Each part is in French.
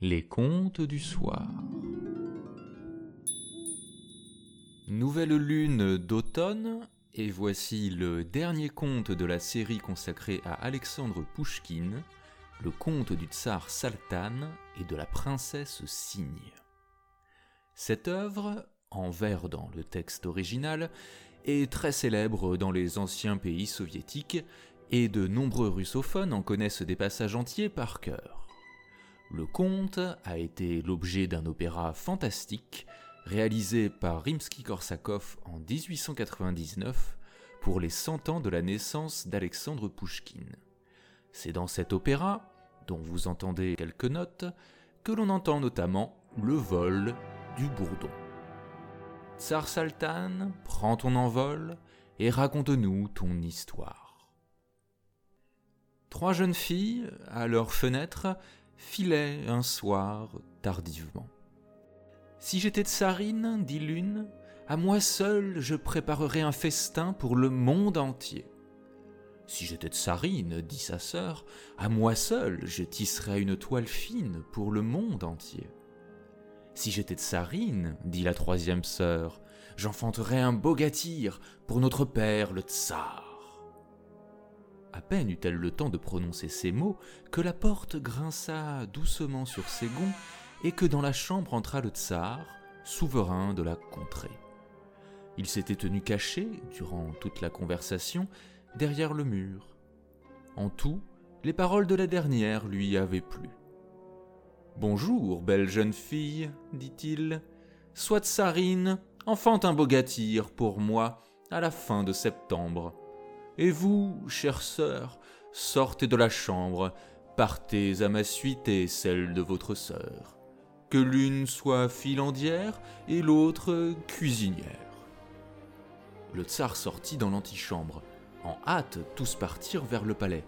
Les contes du soir. Nouvelle lune d'automne, et voici le dernier conte de la série consacrée à Alexandre Pouchkine, le conte du tsar Saltan et de la princesse Cygne. Cette œuvre, en vers dans le texte original, est très célèbre dans les anciens pays soviétiques et de nombreux russophones en connaissent des passages entiers par cœur. Le conte a été l'objet d'un opéra fantastique réalisé par Rimsky-Korsakov en 1899 pour les 100 ans de la naissance d'Alexandre Pouchkine. C'est dans cet opéra, dont vous entendez quelques notes, que l'on entend notamment le vol du bourdon. Tsar Saltan, prends ton envol et raconte-nous ton histoire. Trois jeunes filles, à leur fenêtre, filait un soir tardivement. Si j'étais tsarine, dit l'une, à moi seule je préparerais un festin pour le monde entier. Si j'étais tsarine, dit sa sœur, à moi seule je tisserais une toile fine pour le monde entier. Si j'étais tsarine, dit la troisième sœur, j'enfanterais un beau gâtir pour notre père le tsar. À peine eut-elle le temps de prononcer ces mots que la porte grinça doucement sur ses gonds et que dans la chambre entra le tsar, souverain de la contrée. Il s'était tenu caché, durant toute la conversation, derrière le mur. En tout, les paroles de la dernière lui avaient plu. Bonjour, belle jeune fille, dit-il. Sois tsarine, enfante un beau gâtir pour moi à la fin de septembre. Et vous, chère sœur, sortez de la chambre, partez à ma suite et celle de votre sœur. Que l'une soit filandière et l'autre cuisinière. Le tsar sortit dans l'antichambre. En hâte, tous partirent vers le palais.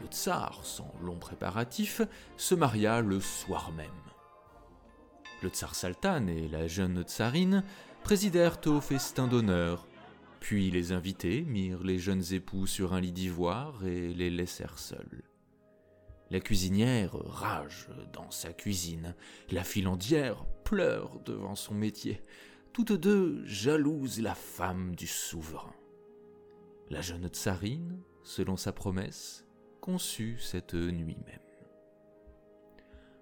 Le tsar, sans long préparatif, se maria le soir même. Le tsar Saltan et la jeune tsarine présidèrent au festin d'honneur, puis les invités mirent les jeunes époux sur un lit d'ivoire et les laissèrent seuls. La cuisinière rage dans sa cuisine, la filandière pleure devant son métier, toutes deux jalouses la femme du souverain. La jeune tsarine, selon sa promesse, conçut cette nuit même.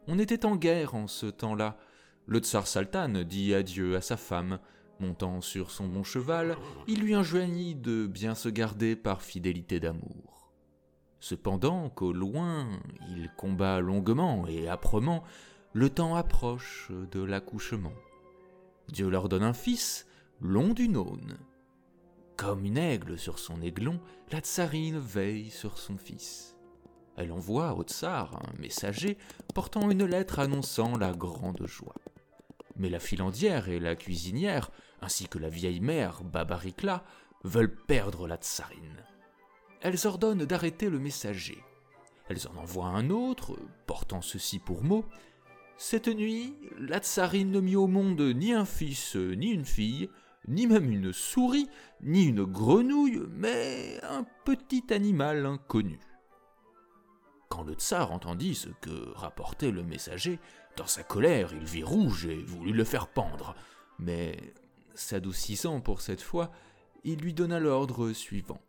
On était en guerre en ce temps-là. Le tsar Saltan dit adieu à sa femme, Montant sur son bon cheval, il lui enjoignit de bien se garder par fidélité d'amour. Cependant qu'au loin il combat longuement et âprement, le temps approche de l'accouchement. Dieu leur donne un fils, long d'une aune. Comme une aigle sur son aiglon, la tsarine veille sur son fils. Elle envoie au tsar un messager portant une lettre annonçant la grande joie. Mais la filandière et la cuisinière ainsi que la vieille mère Babarikla, veulent perdre la tsarine. Elles ordonnent d'arrêter le messager. Elles en envoient un autre, portant ceci pour mot. Cette nuit, la tsarine ne mit au monde ni un fils ni une fille, ni même une souris, ni une grenouille, mais un petit animal inconnu. Quand le tsar entendit ce que rapportait le messager, dans sa colère il vit rouge et voulut le faire pendre, mais S'adoucissant pour cette fois, il lui donna l'ordre suivant.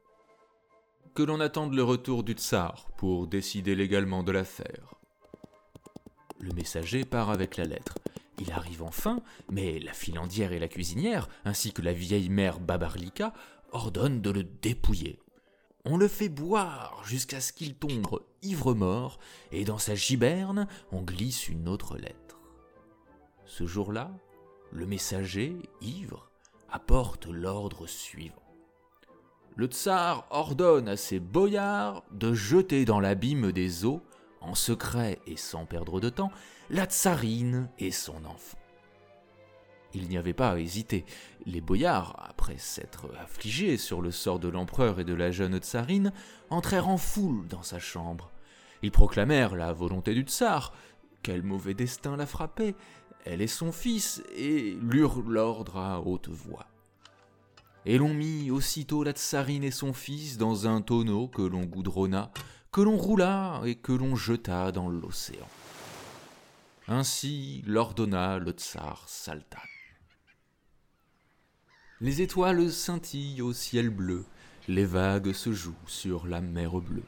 Que l'on attende le retour du tsar pour décider légalement de l'affaire. Le messager part avec la lettre. Il arrive enfin, mais la filandière et la cuisinière, ainsi que la vieille mère Babarlika, ordonnent de le dépouiller. On le fait boire jusqu'à ce qu'il tombe ivre-mort, et dans sa giberne, on glisse une autre lettre. Ce jour-là, le messager, ivre, apporte l'ordre suivant. Le tsar ordonne à ses boyards de jeter dans l'abîme des eaux, en secret et sans perdre de temps, la tsarine et son enfant. Il n'y avait pas à hésiter. Les boyards, après s'être affligés sur le sort de l'empereur et de la jeune tsarine, entrèrent en foule dans sa chambre. Ils proclamèrent la volonté du tsar. Quel mauvais destin l'a frappé elle et son fils, et lurent l'ordre à haute voix. Et l'on mit aussitôt la tsarine et son fils dans un tonneau que l'on goudronna, que l'on roula et que l'on jeta dans l'océan. Ainsi l'ordonna le tsar Saltan. Les étoiles scintillent au ciel bleu, les vagues se jouent sur la mer bleue.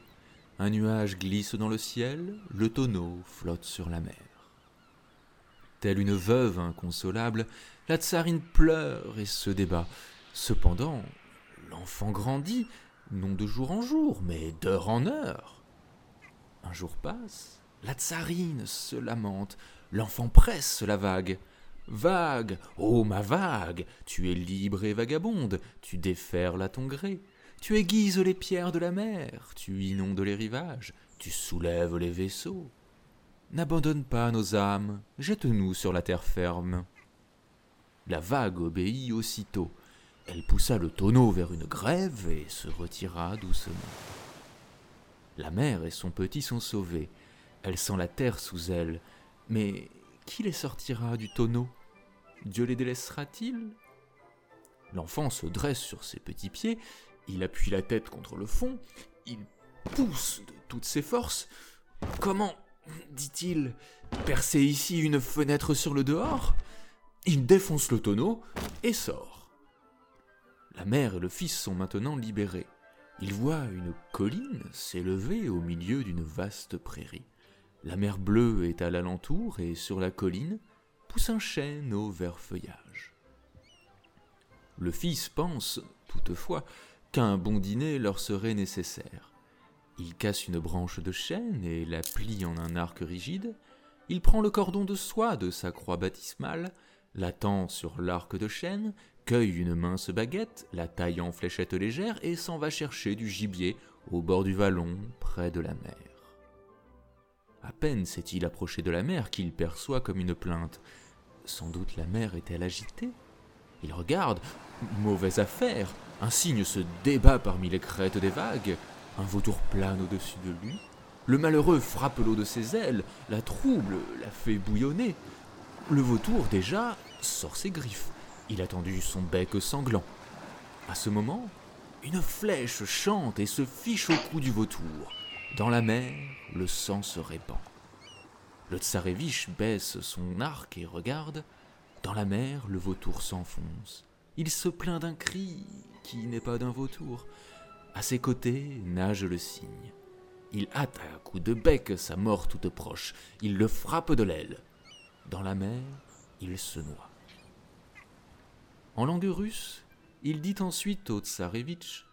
Un nuage glisse dans le ciel, le tonneau flotte sur la mer. Telle une veuve inconsolable, la tsarine pleure et se débat. Cependant, l'enfant grandit, non de jour en jour, mais d'heure en heure. Un jour passe, la tsarine se lamente, l'enfant presse la vague. Vague, ô ma vague, tu es libre et vagabonde, tu déferles à ton gré. Tu aiguises les pierres de la mer, tu inondes les rivages, tu soulèves les vaisseaux. N'abandonne pas nos âmes, jette-nous sur la terre ferme. La vague obéit aussitôt. Elle poussa le tonneau vers une grève et se retira doucement. La mère et son petit sont sauvés. Elle sent la terre sous elle. Mais qui les sortira du tonneau? Dieu les délaissera-t-il? L'enfant se dresse sur ses petits pieds il appuie la tête contre le fond, il pousse de toutes ses forces. Comment, dit-il, percer ici une fenêtre sur le dehors Il défonce le tonneau et sort. La mère et le fils sont maintenant libérés. Ils voient une colline s'élever au milieu d'une vaste prairie. La mer bleue est à l'alentour et sur la colline pousse un chêne au vert feuillage. Le fils pense, toutefois, qu'un bon dîner leur serait nécessaire. Il casse une branche de chêne et la plie en un arc rigide. Il prend le cordon de soie de sa croix baptismale, la tend sur l'arc de chêne, cueille une mince baguette, la taille en fléchette légère et s'en va chercher du gibier au bord du vallon, près de la mer. À peine s'est-il approché de la mer qu'il perçoit comme une plainte. Sans doute la mer est-elle agitée? Il regarde. Mauvaise affaire. Un cygne se débat parmi les crêtes des vagues, un vautour plane au-dessus de lui. Le malheureux frappe l'eau de ses ailes, la trouble, la fait bouillonner. Le vautour, déjà, sort ses griffes. Il a tendu son bec sanglant. À ce moment, une flèche chante et se fiche au cou du vautour. Dans la mer, le sang se répand. Le tsarévich baisse son arc et regarde. Dans la mer, le vautour s'enfonce. Il se plaint d'un cri qui n'est pas d'un vautour. À ses côtés nage le cygne. Il hâte à coups de bec sa mort toute proche. Il le frappe de l'aile. Dans la mer, il se noie. En langue russe, il dit ensuite au tsarevitch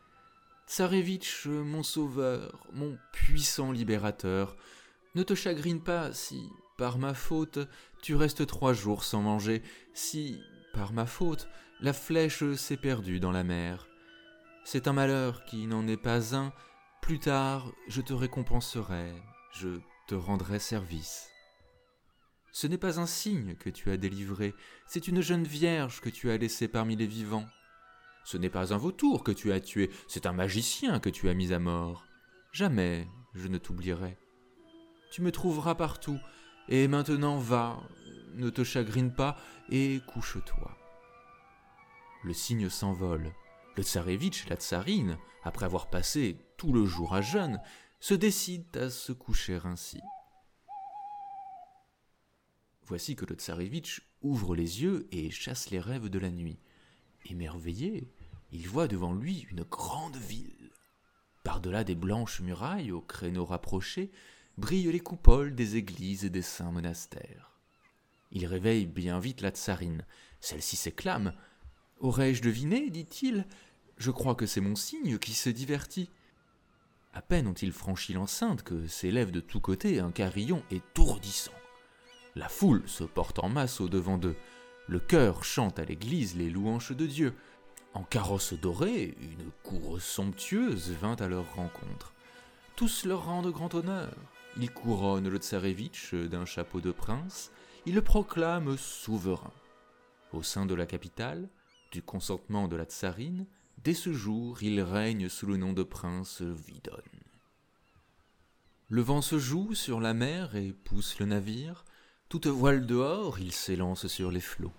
Tsarevitch, mon sauveur, mon puissant libérateur, ne te chagrine pas si, par ma faute, tu restes trois jours sans manger, si, par ma faute, la flèche s'est perdue dans la mer. C'est un malheur qui n'en est pas un. Plus tard, je te récompenserai, je te rendrai service. Ce n'est pas un signe que tu as délivré, c'est une jeune vierge que tu as laissée parmi les vivants. Ce n'est pas un vautour que tu as tué, c'est un magicien que tu as mis à mort. Jamais je ne t'oublierai. Tu me trouveras partout, et maintenant va, ne te chagrine pas, et couche-toi. Le cygne s'envole. Le tsarevitch, la tsarine, après avoir passé tout le jour à jeûne, se décide à se coucher ainsi. Voici que le tsarevitch ouvre les yeux et chasse les rêves de la nuit. Émerveillé, il voit devant lui une grande ville. Par-delà des blanches murailles aux créneaux rapprochés, brillent les coupoles des églises et des saints monastères. Il réveille bien vite la tsarine. Celle-ci s'éclame. Aurais-je deviné dit-il. Je crois que c'est mon cygne qui se divertit. À peine ont-ils franchi l'enceinte que s'élève de tous côtés un carillon étourdissant. La foule se porte en masse au devant d'eux. Le chœur chante à l'église les louanges de Dieu. En carrosse dorée, une cour somptueuse vint à leur rencontre. Tous leur rendent grand honneur. Ils couronnent le tsarevitch d'un chapeau de prince, ils le proclament souverain. Au sein de la capitale, du consentement de la tsarine, dès ce jour il règne sous le nom de prince Vidon. Le vent se joue sur la mer et pousse le navire, toute voile dehors, il s'élance sur les flots.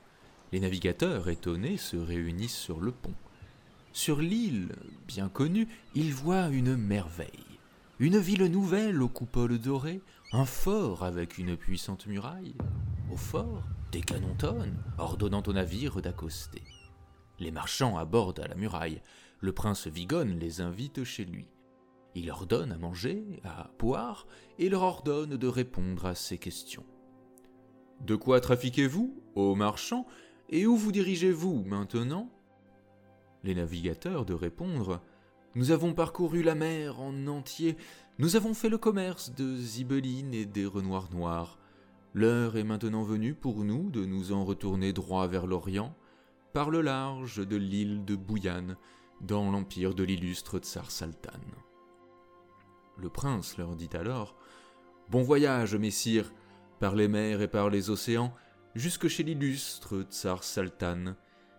Les navigateurs, étonnés, se réunissent sur le pont. Sur l'île, bien connue, ils voient une merveille une ville nouvelle aux coupoles dorées, un fort avec une puissante muraille. Au fort, des canons tonnent, ordonnant aux navires d'accoster. Les marchands abordent à la muraille. Le prince Vigone les invite chez lui. Il leur donne à manger, à boire, et leur ordonne de répondre à ces questions. De quoi trafiquez-vous, ô marchands, et où vous dirigez-vous maintenant? Les navigateurs de répondre Nous avons parcouru la mer en entier, nous avons fait le commerce de Zibeline et des renoirs noirs. L'heure est maintenant venue pour nous de nous en retourner droit vers l'Orient, par le large de l'île de Bouillane, dans l'empire de l'illustre Tsar Saltan. Le prince leur dit alors Bon voyage, messire, par les mers et par les océans, jusque chez l'illustre Tsar Saltan.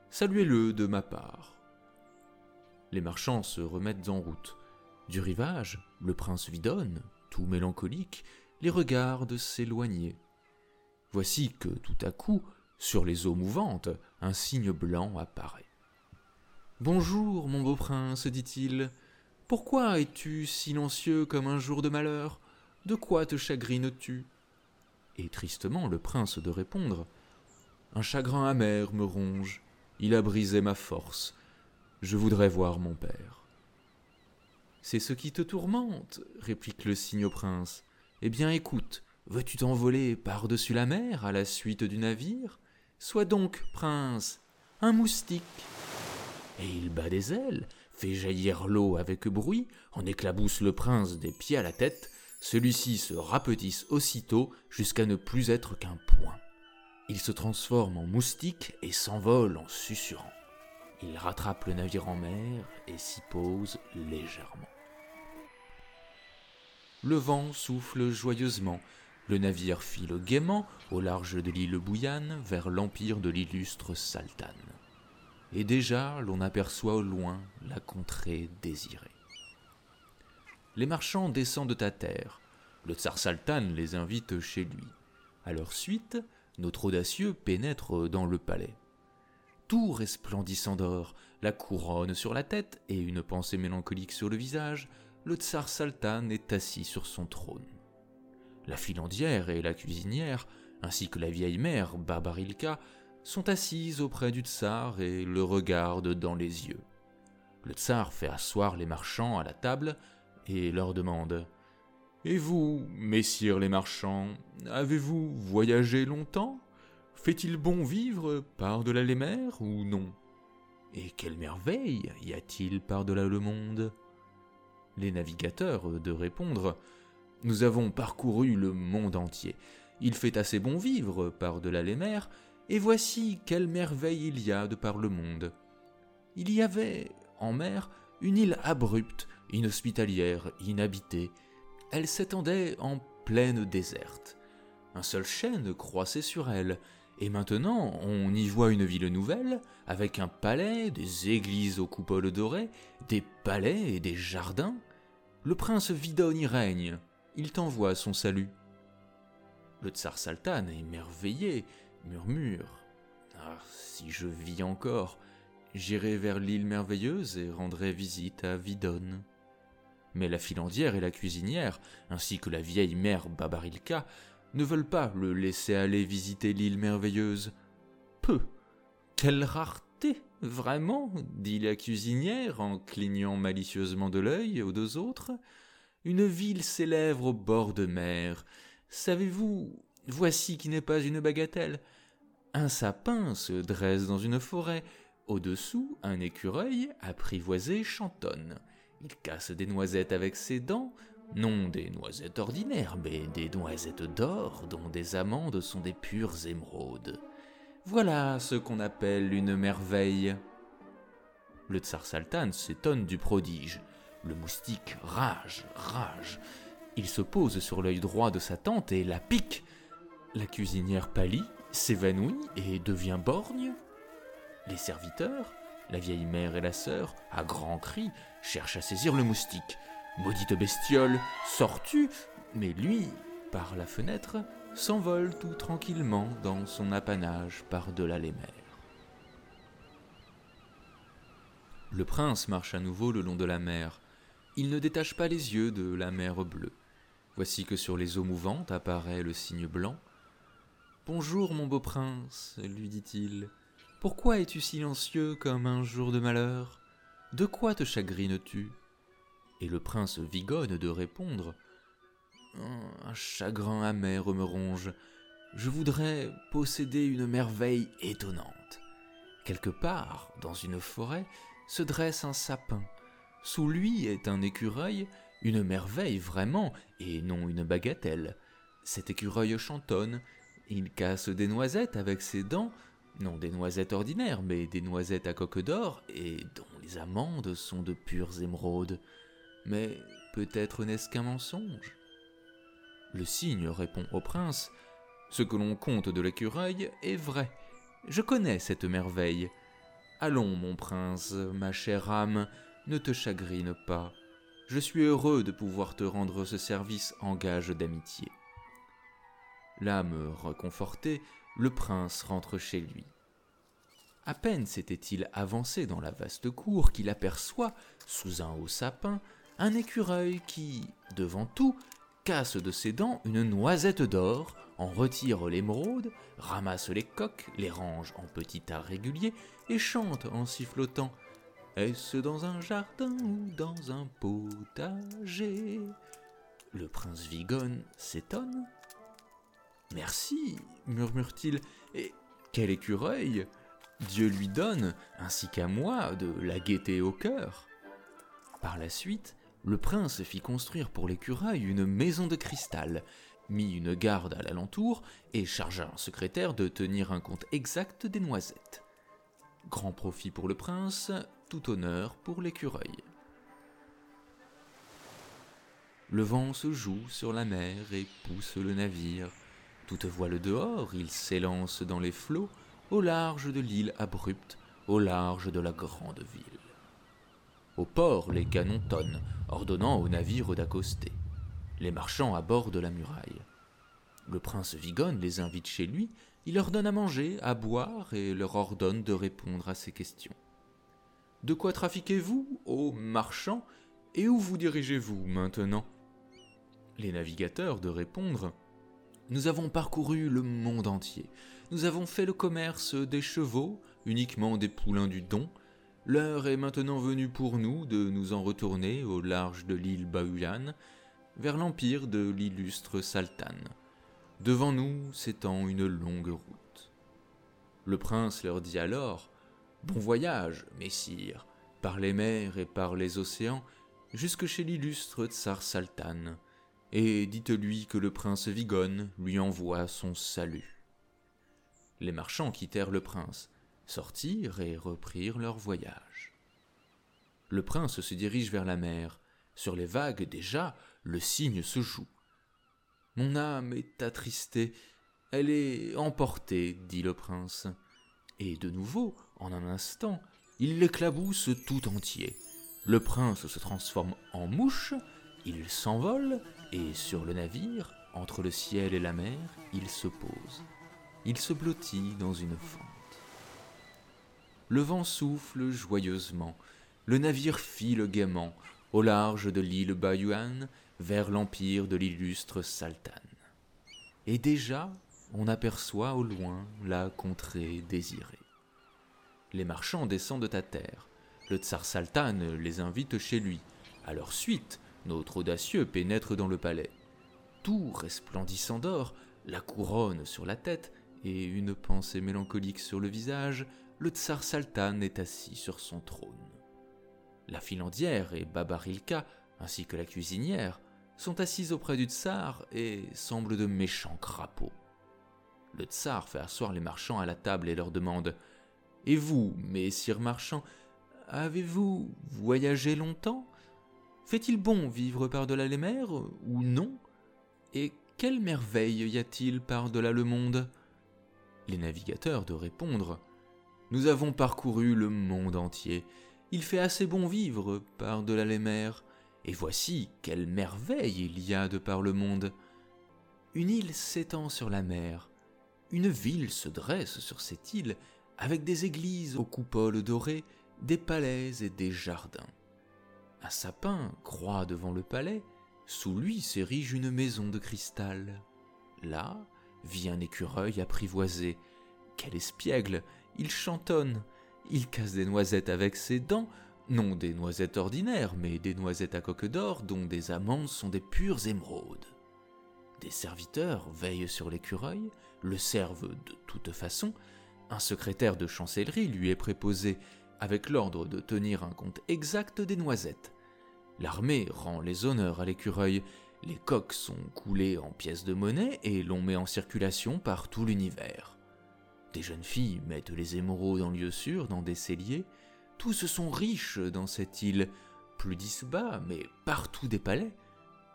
Saluez-le de ma part. Les marchands se remettent en route. Du rivage, le prince Vidonne, tout mélancolique, les regarde s'éloigner. Voici que tout à coup, sur les eaux mouvantes, un signe blanc apparaît. Bonjour, mon beau prince, dit-il. Pourquoi es-tu silencieux comme un jour de malheur? De quoi te chagrines-tu? Et tristement le prince de répondre Un chagrin amer me ronge, il a brisé ma force. Je voudrais voir mon père. C'est ce qui te tourmente, réplique le cygne au prince. Eh bien écoute, veux-tu t'envoler par-dessus la mer à la suite du navire? Sois donc, prince, un moustique. Et il bat des ailes, fait jaillir l'eau avec bruit, en éclabousse le prince des pieds à la tête, celui-ci se rapetisse aussitôt jusqu'à ne plus être qu'un point. Il se transforme en moustique et s'envole en susurrant. Il rattrape le navire en mer et s'y pose légèrement. Le vent souffle joyeusement, le navire file gaiement au large de l'île Bouillane vers l'empire de l'illustre Saltan et déjà l'on aperçoit au loin la contrée désirée. Les marchands descendent à terre, le tsar Saltan les invite chez lui. À leur suite, notre audacieux pénètre dans le palais. Tout resplendissant d'or, la couronne sur la tête et une pensée mélancolique sur le visage, le tsar Saltan est assis sur son trône. La filandière et la cuisinière, ainsi que la vieille mère Barbarilka, sont assises auprès du tsar et le regardent dans les yeux. Le tsar fait asseoir les marchands à la table et leur demande Et vous, messieurs les marchands, avez-vous voyagé longtemps? Fait-il bon vivre par-delà les mers ou non? Et quelle merveille y a-t-il par-delà le monde? Les navigateurs de répondre Nous avons parcouru le monde entier. Il fait assez bon vivre par-delà les mers, et voici quelle merveille il y a de par le monde. Il y avait, en mer, une île abrupte, inhospitalière, inhabitée. Elle s'étendait en plaine déserte. Un seul chêne croissait sur elle, et maintenant on y voit une ville nouvelle, avec un palais, des églises aux coupoles dorées, des palais et des jardins. Le prince Vidon y règne, il t'envoie son salut. Le tsar Saltan, émerveillé, murmure Ah, si je vis encore, j'irai vers l'île merveilleuse et rendrai visite à Vidonne. Mais la filandière et la cuisinière, ainsi que la vieille mère Babarilka, ne veulent pas le laisser aller visiter l'île merveilleuse. Peu Quelle rareté Vraiment dit la cuisinière en clignant malicieusement de l'œil aux deux autres. Une ville célèbre au bord de mer. Savez-vous, voici qui n'est pas une bagatelle. Un sapin se dresse dans une forêt. Au-dessous, un écureuil apprivoisé chantonne. Il casse des noisettes avec ses dents, non des noisettes ordinaires, mais des noisettes d'or dont des amandes sont des pures émeraudes. Voilà ce qu'on appelle une merveille. Le tsar Saltan s'étonne du prodige. Le moustique rage, rage. Il se pose sur l'œil droit de sa tante et la pique. La cuisinière pâlit, s'évanouit et devient borgne Les serviteurs, la vieille mère et la sœur, à grands cris, cherchent à saisir le moustique. Maudite bestiole, sors-tu? Mais lui, par la fenêtre, s'envole tout tranquillement dans son apanage par-delà les mers. Le prince marche à nouveau le long de la mer. Il ne détache pas les yeux de la mer bleue. Voici que sur les eaux mouvantes apparaît le signe blanc. Bonjour, mon beau prince, lui dit-il. Pourquoi es-tu silencieux comme un jour de malheur? De quoi te chagrines-tu? Et le prince vigonne de répondre. Un chagrin amer me ronge. Je voudrais posséder une merveille étonnante. Quelque part, dans une forêt, se dresse un sapin. Sous lui est un écureuil une merveille vraiment, et non une bagatelle. Cet écureuil chantonne, il casse des noisettes avec ses dents, non des noisettes ordinaires, mais des noisettes à coque d'or, et dont les amandes sont de pures émeraudes. Mais peut-être n'est-ce qu'un mensonge? Le cygne répond au prince Ce que l'on compte de l'écureuil est vrai. Je connais cette merveille. Allons, mon prince, ma chère âme, ne te chagrine pas. Je suis heureux de pouvoir te rendre ce service en gage d'amitié. L'âme reconfortée, le prince rentre chez lui. À peine s'était-il avancé dans la vaste cour qu'il aperçoit, sous un haut sapin, un écureuil qui, devant tout, casse de ses dents une noisette d'or, en retire l'émeraude, ramasse les coques, les range en petits tas réguliers et chante en sifflotant est-ce dans un jardin ou dans un potager? Le prince Vigonne s'étonne. Merci, murmure-t-il, et quel écureuil Dieu lui donne, ainsi qu'à moi, de la gaieté au cœur. Par la suite, le prince fit construire pour l'écureuil une maison de cristal, mit une garde à l'alentour et chargea un secrétaire de tenir un compte exact des noisettes. Grand profit pour le prince, tout honneur pour l'écureuil. Le vent se joue sur la mer et pousse le navire. Toute voile dehors, il s'élance dans les flots, au large de l'île abrupte, au large de la grande ville. Au port, les canons tonnent, ordonnant aux navires d'accoster. Les marchands abordent la muraille. Le prince Vigonne les invite chez lui, il leur donne à manger, à boire et leur ordonne de répondre à ses questions. De quoi trafiquez-vous, ô marchands, et où vous dirigez-vous maintenant? Les navigateurs de répondre Nous avons parcouru le monde entier. Nous avons fait le commerce des chevaux, uniquement des poulains du Don. L'heure est maintenant venue pour nous de nous en retourner au large de l'île Bahuyan, vers l'empire de l'illustre Saltan. Devant nous s'étend une longue route. Le prince leur dit alors Bon voyage, messire, par les mers et par les océans, jusque chez l'illustre Tsar Saltan, et dites-lui que le prince Vigonne lui envoie son salut. Les marchands quittèrent le prince, sortirent et reprirent leur voyage. Le prince se dirige vers la mer. Sur les vagues déjà, le cygne se joue. Mon âme est attristée, elle est emportée, dit le prince. Et de nouveau, en un instant, il l'éclabousse tout entier. Le prince se transforme en mouche, il s'envole, et sur le navire, entre le ciel et la mer, il se pose. Il se blottit dans une fente. Le vent souffle joyeusement, le navire file gaiement au large de l'île Bayuan vers l'empire de l'illustre Saltan. Et déjà, on aperçoit au loin la contrée désirée. Les marchands descendent à terre. Le tsar Saltan les invite chez lui. À leur suite, notre audacieux pénètre dans le palais. Tout resplendissant d'or, la couronne sur la tête et une pensée mélancolique sur le visage, le tsar Saltan est assis sur son trône. La filandière et Babarilka, ainsi que la cuisinière, sont assises auprès du tsar et semblent de méchants crapauds. Le tsar fait asseoir les marchands à la table et leur demande et vous, messire marchands, avez-vous voyagé longtemps? Fait-il bon vivre par-delà les mers ou non? Et quelle merveille y a-t-il par-delà le monde? Les navigateurs de répondre Nous avons parcouru le monde entier. Il fait assez bon vivre par-delà les mers. Et voici quelle merveille il y a de par le monde. Une île s'étend sur la mer. Une ville se dresse sur cette île avec des églises aux coupoles dorées, des palais et des jardins. Un sapin croît devant le palais, sous lui s'érige une maison de cristal. Là vit un écureuil apprivoisé. Quel espiègle Il chantonne, il casse des noisettes avec ses dents, non des noisettes ordinaires, mais des noisettes à coque d'or dont des amandes sont des pures émeraudes. Des serviteurs veillent sur l'écureuil, le servent de toute façon, un secrétaire de chancellerie lui est préposé avec l'ordre de tenir un compte exact des noisettes. L'armée rend les honneurs à l'écureuil, les coques sont coulées en pièces de monnaie et l'on met en circulation par tout l'univers. Des jeunes filles mettent les émeraudes en lieu sûr dans des celliers. Tous sont riches dans cette île, plus d'ici-bas, mais partout des palais.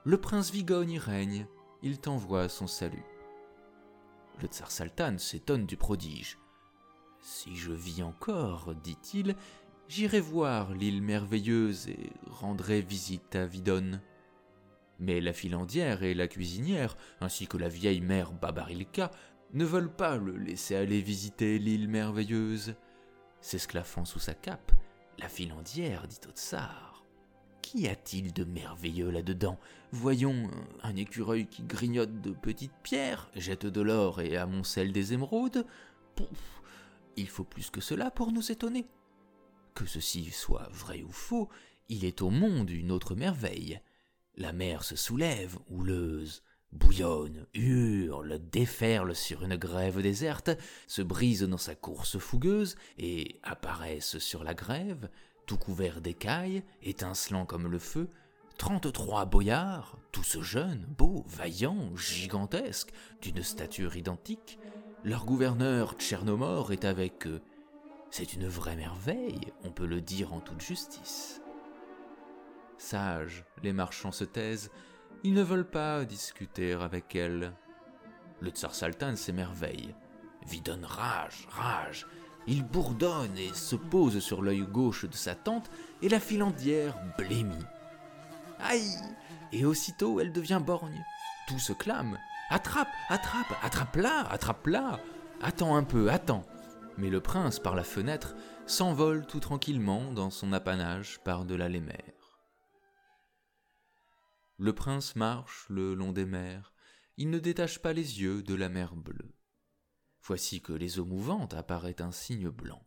Le prince Vigogne y règne, il t'envoie son salut. Le tsar Saltan s'étonne du prodige. Si je vis encore, dit-il, j'irai voir l'île merveilleuse et rendrai visite à Vidonne. Mais la filandière et la cuisinière, ainsi que la vieille mère Babarilka, ne veulent pas le laisser aller visiter l'île merveilleuse. S'esclaffant sous sa cape, la filandière dit au tsar Qu'y a-t-il de merveilleux là-dedans? Voyons un écureuil qui grignote de petites pierres, jette de l'or et amoncelle des émeraudes. Pouf Il faut plus que cela pour nous étonner. Que ceci soit vrai ou faux, il est au monde une autre merveille. La mer se soulève, houleuse, bouillonne, hurle, déferle sur une grève déserte, se brise dans sa course fougueuse, et apparaissent sur la grève, tout couverts d'écailles, étincelant comme le feu, trente-trois boyards, tous jeunes, beaux, vaillants, gigantesques, d'une stature identique. Leur gouverneur Tchernomor est avec eux. C'est une vraie merveille, on peut le dire en toute justice. Sages, les marchands se taisent, ils ne veulent pas discuter avec elle. Le tsar Saltan s'émerveille, donne rage, rage. Il bourdonne et se pose sur l'œil gauche de sa tante, et la filandière blêmit. Aïe Et aussitôt elle devient borgne. Tout se clame. Attrape, attrape, attrape-la, attrape-la Attends un peu, attends Mais le prince, par la fenêtre, s'envole tout tranquillement dans son apanage par-delà les mers. Le prince marche le long des mers, il ne détache pas les yeux de la mer bleue. Voici que les eaux mouvantes apparaît un signe blanc.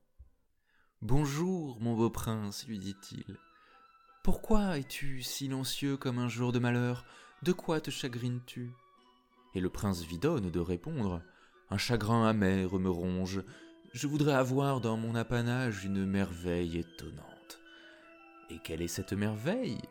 Bonjour, mon beau prince, lui dit-il. Pourquoi es-tu silencieux comme un jour de malheur? De quoi te chagrines-tu? Et le prince Vidonne de répondre Un chagrin amer me ronge. Je voudrais avoir dans mon apanage une merveille étonnante. Et quelle est cette merveille?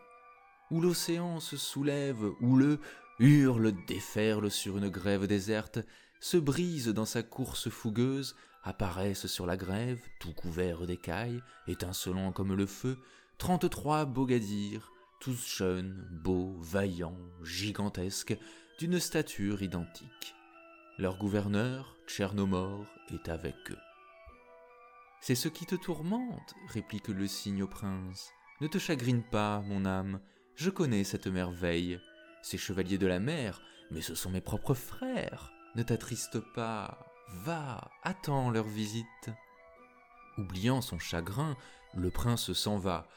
Où l'océan se soulève, où le hurle, déferle sur une grève déserte, se brise dans sa course fougueuse, apparaissent sur la grève, tout couverts d'écailles, étincelants comme le feu, trente-trois bogadirs, tous jeunes, beaux, vaillants, gigantesques, d'une stature identique. Leur gouverneur, Tchernomor, est avec eux. C'est ce qui te tourmente, réplique le cygne au prince. Ne te chagrine pas, mon âme, je connais cette merveille. Ces chevaliers de la mer, mais ce sont mes propres frères. Ne t'attriste pas. Va, attends leur visite. Oubliant son chagrin, le prince s'en va,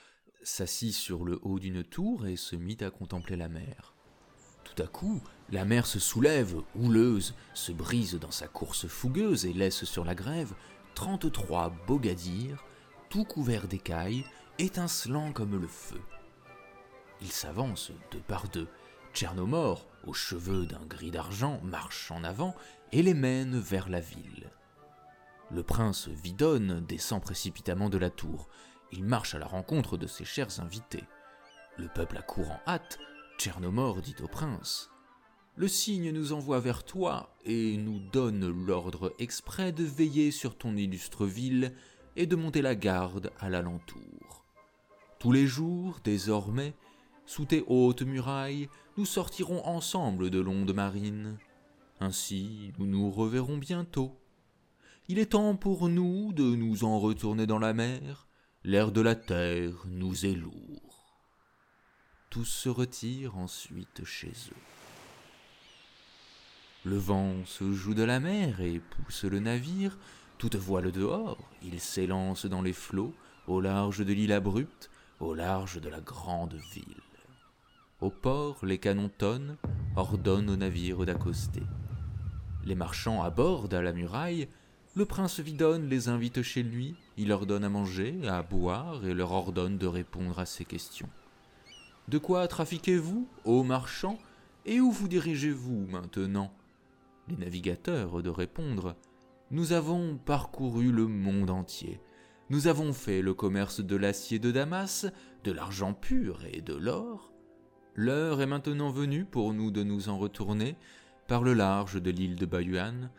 s'assit sur le haut d'une tour et se mit à contempler la mer. Tout à coup, la mer se soulève, houleuse, se brise dans sa course fougueuse et laisse sur la grève trente-trois bogadirs, tout couverts d'écailles, étincelants comme le feu. Ils s'avancent deux par deux. Tchernomor, aux cheveux d'un gris d'argent, marche en avant et les mène vers la ville. Le prince Vidonne descend précipitamment de la tour. Il marche à la rencontre de ses chers invités. Le peuple accourt en hâte. Tchernomor dit au prince Le cygne nous envoie vers toi et nous donne l'ordre exprès de veiller sur ton illustre ville et de monter la garde à l'alentour. Tous les jours, désormais, sous tes hautes murailles, nous sortirons ensemble de l'onde marine. Ainsi, nous nous reverrons bientôt. Il est temps pour nous de nous en retourner dans la mer. L'air de la terre nous est lourd. Tous se retirent ensuite chez eux. Le vent se joue de la mer et pousse le navire, toute voile dehors, il s'élance dans les flots, au large de l'île abrupte, au large de la grande ville. Au port, les canons tonnent, ordonnent aux navires d'accoster. Les marchands abordent à la muraille, le prince Vidonne les invite chez lui, il leur donne à manger, à boire et leur ordonne de répondre à ses questions. De quoi trafiquez-vous, ô marchands, et où vous dirigez-vous maintenant? Les navigateurs de répondre Nous avons parcouru le monde entier. Nous avons fait le commerce de l'acier de Damas, de l'argent pur et de l'or. L'heure est maintenant venue pour nous de nous en retourner par le large de l'île de Bayuan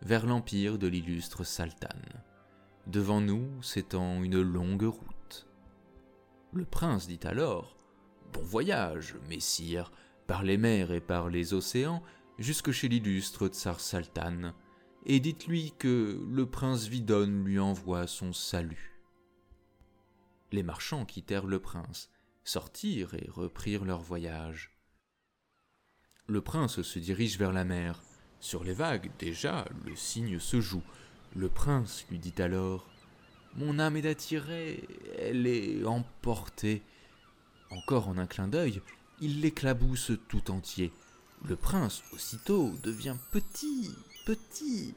vers l'empire de l'illustre Saltan. Devant nous s'étend une longue route. Le prince dit alors Bon voyage, messire, par les mers et par les océans, jusque chez l'illustre Tsar Saltan, et dites-lui que le prince Vidon lui envoie son salut. Les marchands quittèrent le prince, sortirent et reprirent leur voyage. Le prince se dirige vers la mer. Sur les vagues, déjà, le cygne se joue. Le prince lui dit alors Mon âme est attirée, elle est emportée. Encore en un clin d'œil, il l'éclabousse tout entier. Le prince, aussitôt, devient petit, petit.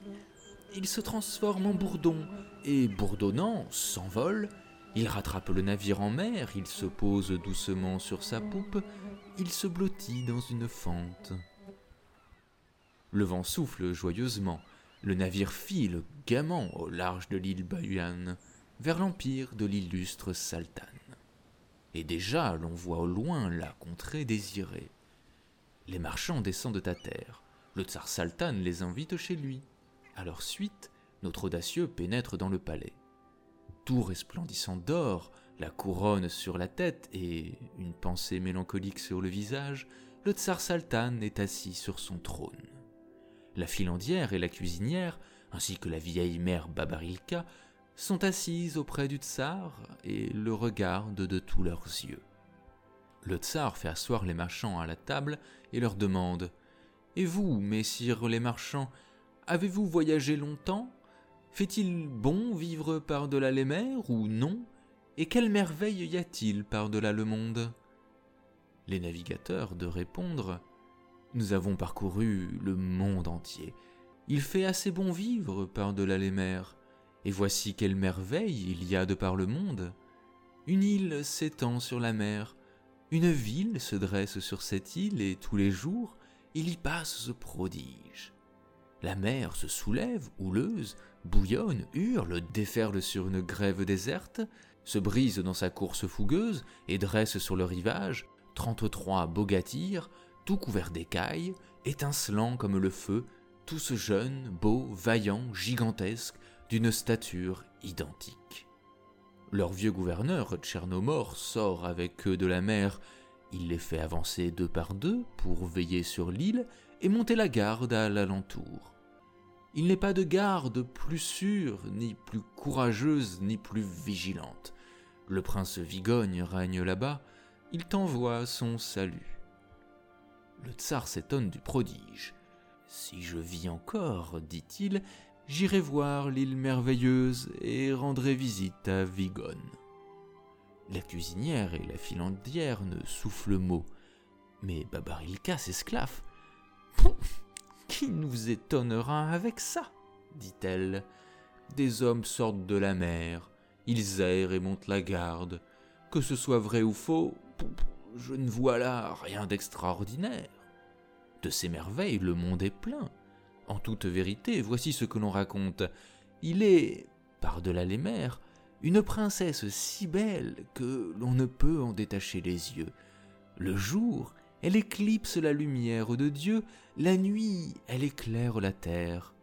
Il se transforme en bourdon, et bourdonnant, s'envole. Il rattrape le navire en mer, il se pose doucement sur sa poupe, il se blottit dans une fente. Le vent souffle joyeusement, le navire file gaiement au large de l'île Bayuan, vers l'empire de l'illustre Saltan. Et déjà l'on voit au loin la contrée désirée. Les marchands descendent à terre, le tsar Saltan les invite chez lui. À leur suite, notre audacieux pénètre dans le palais. Tout resplendissant d'or, la couronne sur la tête et une pensée mélancolique sur le visage, le tsar Saltan est assis sur son trône. La filandière et la cuisinière, ainsi que la vieille mère Babarilka, sont assises auprès du tsar et le regardent de tous leurs yeux. Le tsar fait asseoir les marchands à la table et leur demande Et vous, messires les marchands, avez-vous voyagé longtemps? Fait-il bon vivre par-delà les mers ou non? Et quelle merveille y a-t-il par-delà le monde? Les navigateurs de répondre nous avons parcouru le monde entier. Il fait assez bon vivre par-delà les mers. Et voici quelle merveille il y a de par le monde. Une île s'étend sur la mer, une ville se dresse sur cette île et tous les jours il y passe ce prodige. La mer se soulève, houleuse, bouillonne, hurle, déferle sur une grève déserte, se brise dans sa course fougueuse et dresse sur le rivage trente-trois bogatirs, tout couverts d'écailles, étincelants comme le feu, tous jeunes, beaux, vaillants, gigantesques, d'une stature identique. Leur vieux gouverneur, Tchernomor, sort avec eux de la mer. Il les fait avancer deux par deux pour veiller sur l'île et monter la garde à l'alentour. Il n'est pas de garde plus sûre, ni plus courageuse, ni plus vigilante. Le prince Vigogne règne là-bas, il t'envoie son salut. Le tsar s'étonne du prodige. Si je vis encore, dit-il, j'irai voir l'île merveilleuse et rendrai visite à Vigon. La cuisinière et la filandière ne soufflent mot, mais Babarilka s'esclaffe. Qui nous étonnera avec ça dit-elle. Des hommes sortent de la mer, ils errent et montent la garde. Que ce soit vrai ou faux, je ne vois là rien d'extraordinaire. De ces merveilles, le monde est plein. En toute vérité, voici ce que l'on raconte. Il est, par-delà les mers, une princesse si belle que l'on ne peut en détacher les yeux. Le jour, elle éclipse la lumière de Dieu, la nuit, elle éclaire la terre.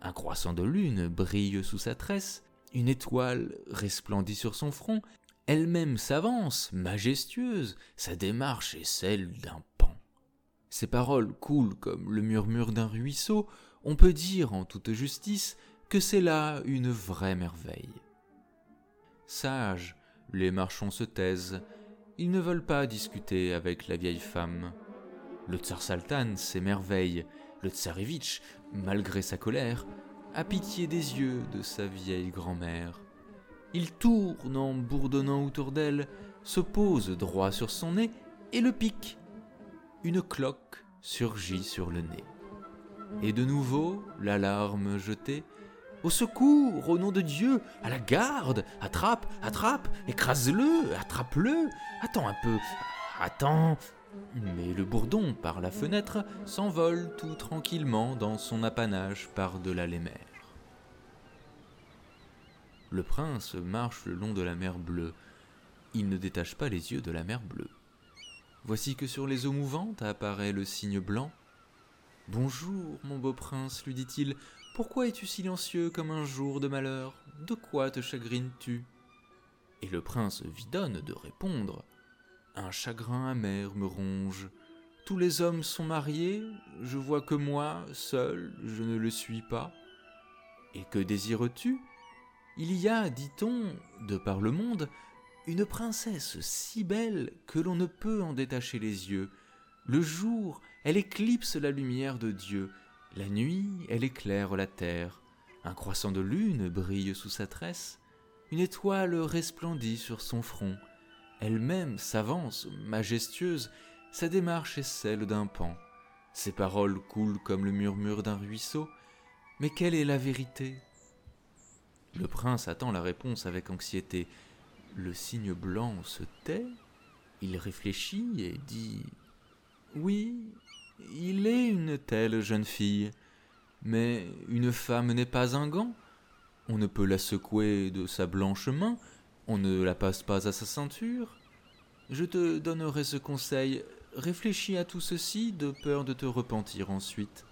Un croissant de lune brille sous sa tresse, une étoile resplendit sur son front, elle-même s'avance, majestueuse, sa démarche est celle d'un pan. Ses paroles coulent comme le murmure d'un ruisseau, on peut dire en toute justice que c'est là une vraie merveille. Sages, les marchands se taisent, ils ne veulent pas discuter avec la vieille femme. Le tsar Saltan s'émerveille, le tsarevitch, malgré sa colère, a pitié des yeux de sa vieille grand-mère. Il tourne en bourdonnant autour d'elle, se pose droit sur son nez et le pique. Une cloque surgit sur le nez. Et de nouveau, l'alarme jetée. Au secours, au nom de Dieu, à la garde, attrape, attrape, écrase-le, attrape-le, attends un peu, attends. Mais le bourdon, par la fenêtre, s'envole tout tranquillement dans son apanage par-delà les mers. Le prince marche le long de la mer bleue. Il ne détache pas les yeux de la mer bleue. Voici que sur les eaux mouvantes apparaît le cygne blanc. Bonjour, mon beau prince, lui dit-il, pourquoi es-tu silencieux comme un jour de malheur? De quoi te chagrines-tu? Et le prince vidonne de répondre. Un chagrin amer me ronge. Tous les hommes sont mariés, je vois que moi, seul, je ne le suis pas. Et que désires-tu? Il y a, dit-on, de par le monde, une princesse si belle que l'on ne peut en détacher les yeux. Le jour, elle éclipse la lumière de Dieu, la nuit, elle éclaire la terre. Un croissant de lune brille sous sa tresse, une étoile resplendit sur son front. Elle-même s'avance, majestueuse, sa démarche est celle d'un pan. Ses paroles coulent comme le murmure d'un ruisseau. Mais quelle est la vérité? Le prince attend la réponse avec anxiété. Le cygne blanc se tait, il réfléchit et dit Oui, il est une telle jeune fille, mais une femme n'est pas un gant. On ne peut la secouer de sa blanche main, on ne la passe pas à sa ceinture. Je te donnerai ce conseil, réfléchis à tout ceci de peur de te repentir ensuite.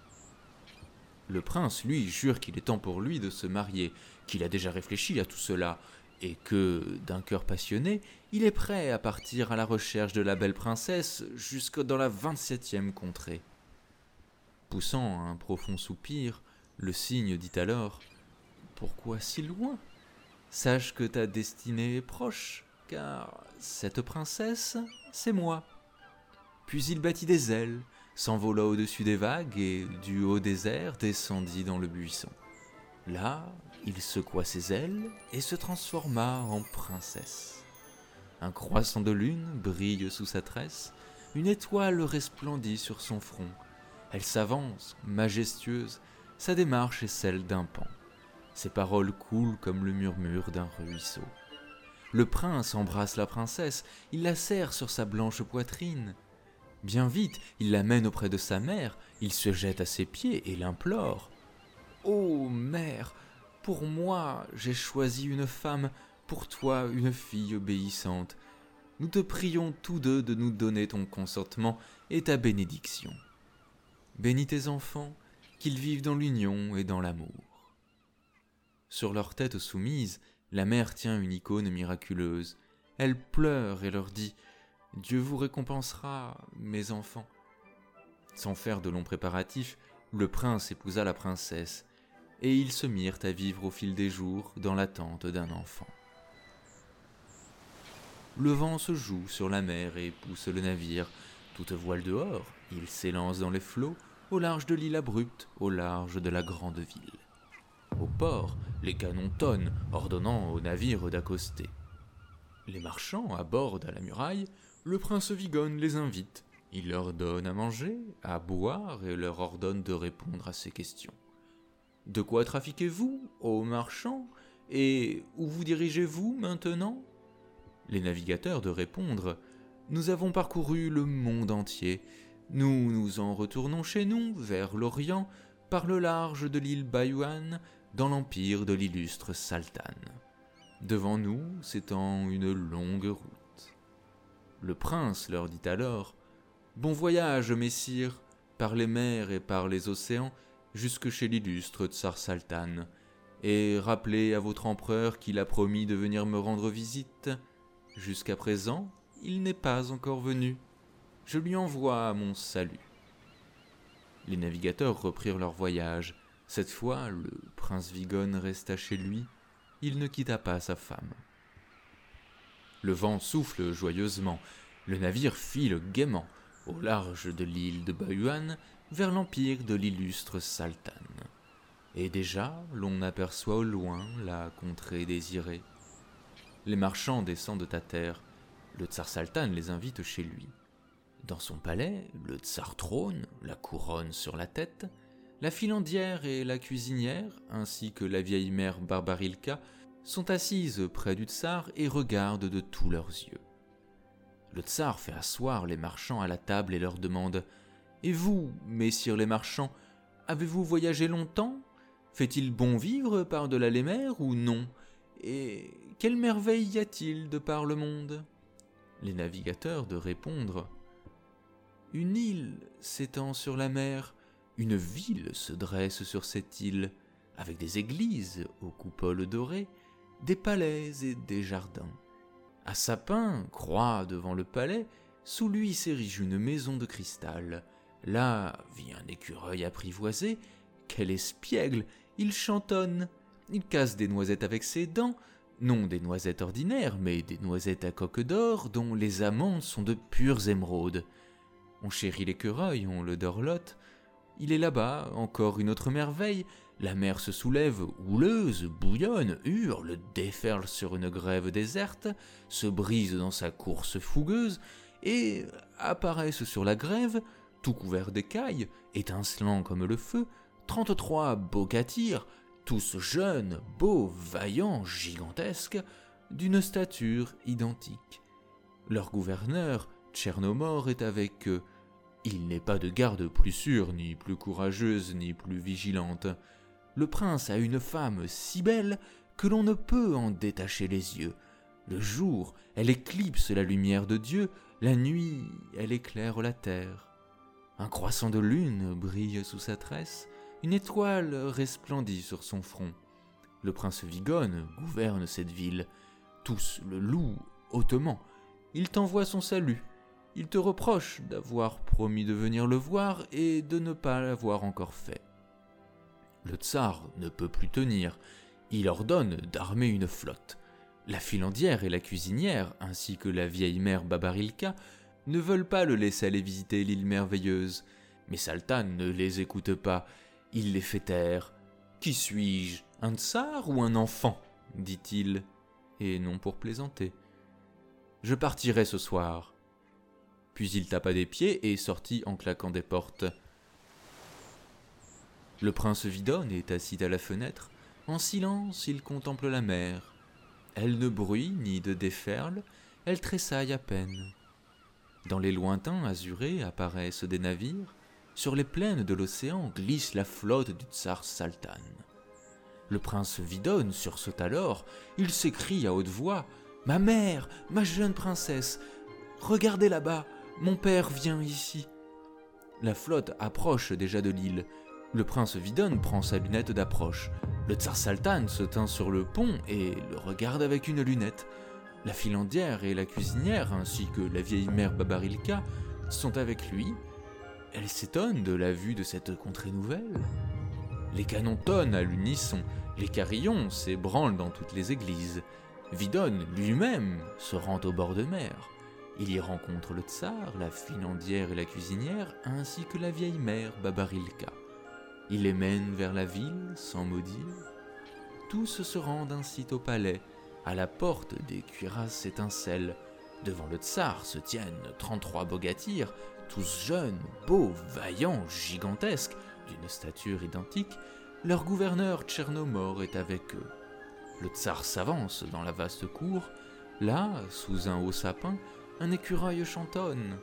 Le prince, lui, jure qu'il est temps pour lui de se marier, qu'il a déjà réfléchi à tout cela, et que, d'un cœur passionné, il est prêt à partir à la recherche de la belle princesse jusque dans la vingt-septième contrée. Poussant un profond soupir, le cygne dit alors Pourquoi si loin? Sache que ta destinée est proche, car cette princesse, c'est moi. Puis il battit des ailes, s'envola au-dessus des vagues et, du haut des airs, descendit dans le buisson. Là, il secoua ses ailes et se transforma en princesse. Un croissant de lune brille sous sa tresse, une étoile resplendit sur son front. Elle s'avance, majestueuse, sa démarche est celle d'un pan. Ses paroles coulent comme le murmure d'un ruisseau. Le prince embrasse la princesse, il la serre sur sa blanche poitrine. Bien vite, il l'amène auprès de sa mère, il se jette à ses pieds et l'implore. Ô mère, pour moi j'ai choisi une femme, pour toi une fille obéissante. Nous te prions tous deux de nous donner ton consentement et ta bénédiction. Bénis tes enfants, qu'ils vivent dans l'union et dans l'amour. Sur leur tête soumise, la mère tient une icône miraculeuse. Elle pleure et leur dit Dieu vous récompensera, mes enfants. Sans faire de longs préparatifs, le prince épousa la princesse, et ils se mirent à vivre au fil des jours dans l'attente d'un enfant. Le vent se joue sur la mer et pousse le navire, toute voile dehors, il s'élance dans les flots, au large de l'île abrupte, au large de la grande ville. Au port, les canons tonnent, ordonnant aux navires d'accoster. Les marchands abordent à la muraille, le prince Vigone les invite, il leur donne à manger, à boire et leur ordonne de répondre à ses questions. De quoi trafiquez-vous, ô marchands, et où vous dirigez-vous maintenant? Les navigateurs de répondre Nous avons parcouru le monde entier. Nous nous en retournons chez nous, vers l'Orient, par le large de l'île Bayouan, dans l'empire de l'illustre Sultan. Devant nous s'étend une longue route. Le prince leur dit alors Bon voyage, messire, par les mers et par les océans, jusque chez l'illustre Tsar Saltan, et rappelez à votre empereur qu'il a promis de venir me rendre visite. Jusqu'à présent, il n'est pas encore venu. Je lui envoie mon salut. Les navigateurs reprirent leur voyage. Cette fois, le prince Vigone resta chez lui. Il ne quitta pas sa femme. Le vent souffle joyeusement. Le navire file gaiement au large de l'île de Bayuan vers l'empire de l'illustre Sultan. Et déjà l'on aperçoit au loin la contrée désirée. Les marchands descendent à terre, le tsar Saltan les invite chez lui. Dans son palais, le tsar trône, la couronne sur la tête, la filandière et la cuisinière, ainsi que la vieille mère Barbarilka, sont assises près du tsar et regardent de tous leurs yeux. Le tsar fait asseoir les marchands à la table et leur demande Et vous, messieurs les marchands, avez-vous voyagé longtemps? Fait-il bon vivre par-delà les mers ou non? Et quelle merveille y a-t-il de par le monde? Les navigateurs de répondre Une île s'étend sur la mer, une ville se dresse sur cette île, avec des églises aux coupoles dorées, des palais et des jardins. À sapin, croix devant le palais, sous lui s'érige une maison de cristal. Là vit un écureuil apprivoisé. Quel espiègle Il chantonne. Il casse des noisettes avec ses dents, non des noisettes ordinaires, mais des noisettes à coque d'or dont les amandes sont de pures émeraudes. On chérit l'écureuil, on le dorlote. Il est là-bas, encore une autre merveille, la mer se soulève, houleuse, bouillonne, hurle, déferle sur une grève déserte, se brise dans sa course fougueuse, et apparaissent sur la grève, tout couverts d'écailles, étincelant comme le feu, trente-trois bocatirs, tous jeunes, beaux, vaillants, gigantesques, d'une stature identique. Leur gouverneur, Tchernomor, est avec eux. Il n'est pas de garde plus sûre, ni plus courageuse, ni plus vigilante le prince a une femme si belle que l'on ne peut en détacher les yeux. Le jour, elle éclipse la lumière de Dieu, la nuit, elle éclaire la terre. Un croissant de lune brille sous sa tresse, une étoile resplendit sur son front. Le prince Vigone gouverne cette ville. Tous le louent hautement. Il t'envoie son salut. Il te reproche d'avoir promis de venir le voir et de ne pas l'avoir encore fait. Le tsar ne peut plus tenir. Il ordonne d'armer une flotte. La filandière et la cuisinière, ainsi que la vieille mère Babarilka, ne veulent pas le laisser aller visiter l'île merveilleuse. Mais Saltan ne les écoute pas. Il les fait taire. Qui suis-je? Un tsar ou un enfant? dit-il, et non pour plaisanter. Je partirai ce soir. Puis il tapa des pieds et sortit en claquant des portes. Le prince Vidone est assis à la fenêtre. En silence, il contemple la mer. Elle ne bruit ni ne déferle, elle tressaille à peine. Dans les lointains azurés apparaissent des navires. Sur les plaines de l'océan glisse la flotte du tsar Saltan. Le prince Vidone sursaute alors. Il s'écrie à haute voix Ma mère, ma jeune princesse, regardez là-bas, mon père vient ici. La flotte approche déjà de l'île. Le prince Vidon prend sa lunette d'approche. Le tsar Saltan se tint sur le pont et le regarde avec une lunette. La filandière et la cuisinière, ainsi que la vieille mère Babarilka, sont avec lui. Elle s'étonne de la vue de cette contrée nouvelle. Les canons tonnent à l'unisson, les carillons s'ébranlent dans toutes les églises. Vidon lui-même se rend au bord de mer. Il y rencontre le tsar, la filandière et la cuisinière, ainsi que la vieille mère Babarilka. Il les mène vers la ville sans mot dire. Tous se rendent ainsi au palais. À la porte, des cuirasses étincellent. Devant le tsar se tiennent trente-trois bogatirs, tous jeunes, beaux, vaillants, gigantesques, d'une stature identique. Leur gouverneur Tchernomor est avec eux. Le tsar s'avance dans la vaste cour. Là, sous un haut sapin, un écureuil chantonne.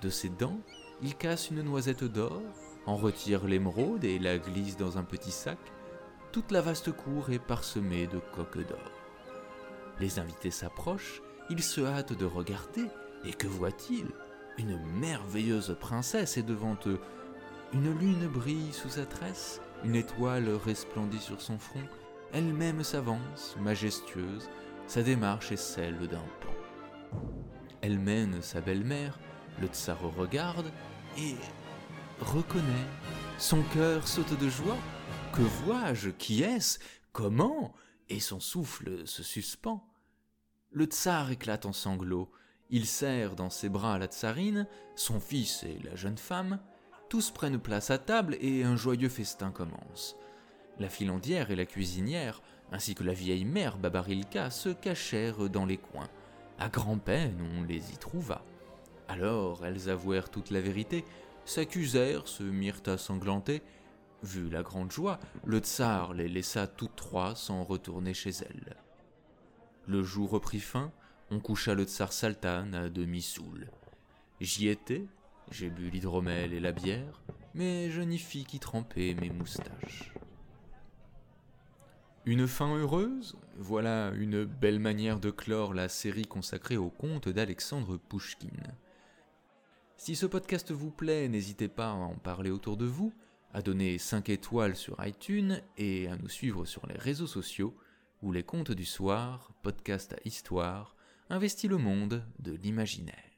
De ses dents, il casse une noisette d'or, en retire l'émeraude et la glisse dans un petit sac. Toute la vaste cour est parsemée de coques d'or. Les invités s'approchent, ils se hâtent de regarder, et que voient-ils Une merveilleuse princesse est devant eux. Une lune brille sous sa tresse, une étoile resplendit sur son front, elle-même s'avance, majestueuse, sa démarche est celle d'un pan. Elle mène sa belle-mère, le tsar regarde, et reconnaît. Son cœur saute de joie. Que vois-je? Qui est-ce? Comment? Et son souffle se suspend. Le tsar éclate en sanglots. Il serre dans ses bras la tsarine, son fils et la jeune femme. Tous prennent place à table et un joyeux festin commence. La filandière et la cuisinière, ainsi que la vieille mère Babarilka, se cachèrent dans les coins. À grand-peine, on les y trouva. Alors elles avouèrent toute la vérité, s'accusèrent, se mirent à sanglanter. Vu la grande joie, le tsar les laissa toutes trois sans retourner chez elles. Le jour reprit fin, on coucha le tsar Saltan à demi saoul. J'y étais, j'ai bu l'hydromel et la bière, mais je n'y fis qu'y tremper mes moustaches. Une fin heureuse Voilà une belle manière de clore la série consacrée au conte d'Alexandre Pouchkine. Si ce podcast vous plaît, n'hésitez pas à en parler autour de vous, à donner 5 étoiles sur iTunes et à nous suivre sur les réseaux sociaux où les contes du soir, podcast à histoire, investit le monde de l'imaginaire.